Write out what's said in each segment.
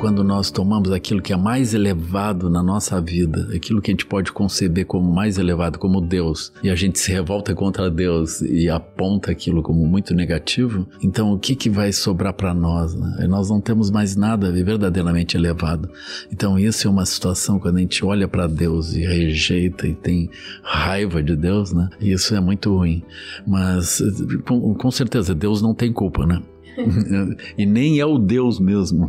quando nós tomamos aquilo que é mais elevado na nossa vida, aquilo que a gente pode conceber como mais elevado, como Deus, e a gente se revolta contra Deus e aponta aquilo como muito negativo, então o que, que vai sobrar para nós? Né? Nós não temos mais nada verdadeiramente elevado. Então, isso é uma situação quando a gente olha para Deus e rejeita e tem raiva de Deus, né? Isso é muito ruim. Mas, com, com certeza, Deus não tem culpa, né? E nem é o Deus mesmo.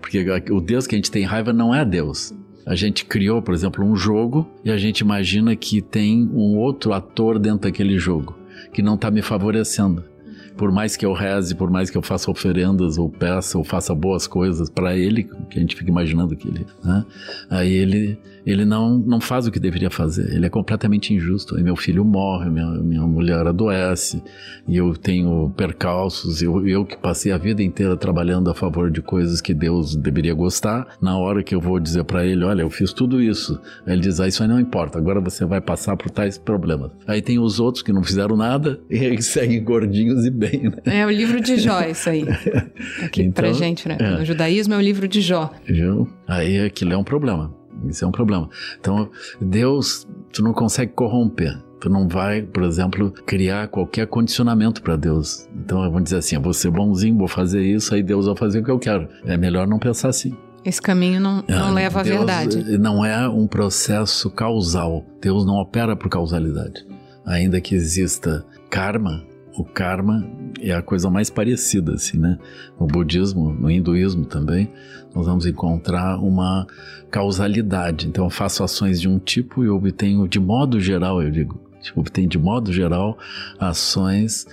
Porque o Deus que a gente tem raiva não é Deus. A gente criou, por exemplo, um jogo e a gente imagina que tem um outro ator dentro daquele jogo que não está me favorecendo por mais que eu reze, por mais que eu faça oferendas ou peça ou faça boas coisas para ele, que a gente fica imaginando que ele, né? Aí ele ele não, não faz o que deveria fazer. Ele é completamente injusto. Aí meu filho morre, minha, minha mulher adoece, e eu tenho percalços. Eu, eu que passei a vida inteira trabalhando a favor de coisas que Deus deveria gostar, na hora que eu vou dizer para ele: Olha, eu fiz tudo isso. Ele diz: Ah, isso aí não importa, agora você vai passar por tais problemas. Aí tem os outros que não fizeram nada e aí seguem gordinhos e bem. Né? É o livro de Jó, isso aí. Aqui então, pra gente, né? É. No judaísmo é o livro de Jó. Aí aquilo é um problema. Isso é um problema. Então, Deus, tu não consegue corromper. Tu não vai, por exemplo, criar qualquer condicionamento para Deus. Então, vamos dizer assim: eu vou ser bonzinho, vou fazer isso, aí Deus vai fazer o que eu quero. É melhor não pensar assim. Esse caminho não, não ah, leva à verdade. Não é um processo causal. Deus não opera por causalidade. Ainda que exista karma, o karma é a coisa mais parecida, assim, né? No budismo, no hinduísmo também, nós vamos encontrar uma causalidade. Então, eu faço ações de um tipo e obtenho, de modo geral, eu digo, obtenho de modo geral ações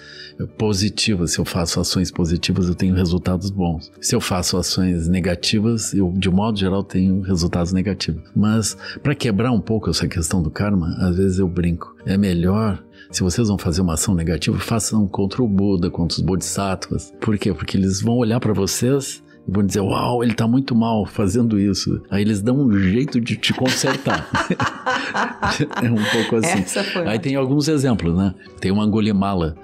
positivas. Se eu faço ações positivas, eu tenho resultados bons. Se eu faço ações negativas, eu de modo geral tenho resultados negativos. Mas para quebrar um pouco essa questão do karma, às vezes eu brinco. É melhor se vocês vão fazer uma ação negativa, façam contra o Buda, contra os Bodhisattvas. Por quê? Porque eles vão olhar para vocês e vão dizer: Uau, ele está muito mal fazendo isso. Aí eles dão um jeito de te consertar. é um pouco assim. Aí tem alguns exemplos, né? Tem uma Angulimala.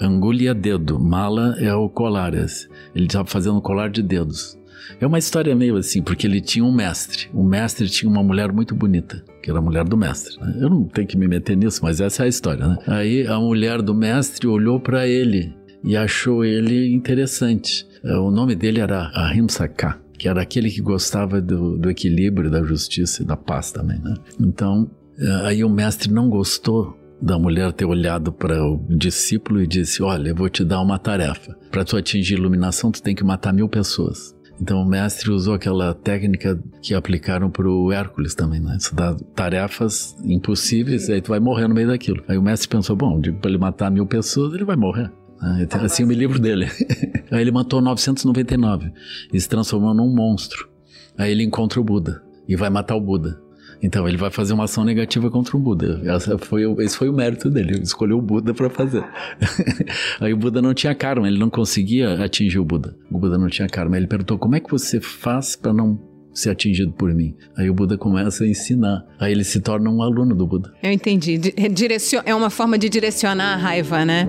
Angulha dedo, mala é o colar. Ele estava fazendo um colar de dedos. É uma história meio assim, porque ele tinha um mestre. O mestre tinha uma mulher muito bonita, que era a mulher do mestre. Né? Eu não tenho que me meter nisso, mas essa é a história, né? Aí a mulher do mestre olhou para ele e achou ele interessante. É, o nome dele era Ahimsaka, que era aquele que gostava do, do equilíbrio, da justiça e da paz também, né? Então, é, aí o mestre não gostou da mulher ter olhado para o discípulo e disse: Olha, eu vou te dar uma tarefa. Para tu atingir iluminação, tu tem que matar mil pessoas. Então o mestre usou aquela técnica que aplicaram para o Hércules também, né? Isso dá tarefas impossíveis, aí tu vai morrer no meio daquilo. Aí o mestre pensou: bom, digo para ele matar mil pessoas, ele vai morrer. Né? Assim, o livro dele. aí ele matou 999 e se transformou num monstro. Aí ele encontra o Buda e vai matar o Buda. Então ele vai fazer uma ação negativa contra o Buda. Essa foi, esse foi o mérito dele. Ele escolheu o Buda para fazer. Aí o Buda não tinha karma, ele não conseguia atingir o Buda. O Buda não tinha karma. Ele perguntou: como é que você faz para não ser atingido por mim. Aí o Buda começa a ensinar. Aí ele se torna um aluno do Buda. Eu entendi. É uma forma de direcionar a raiva, né?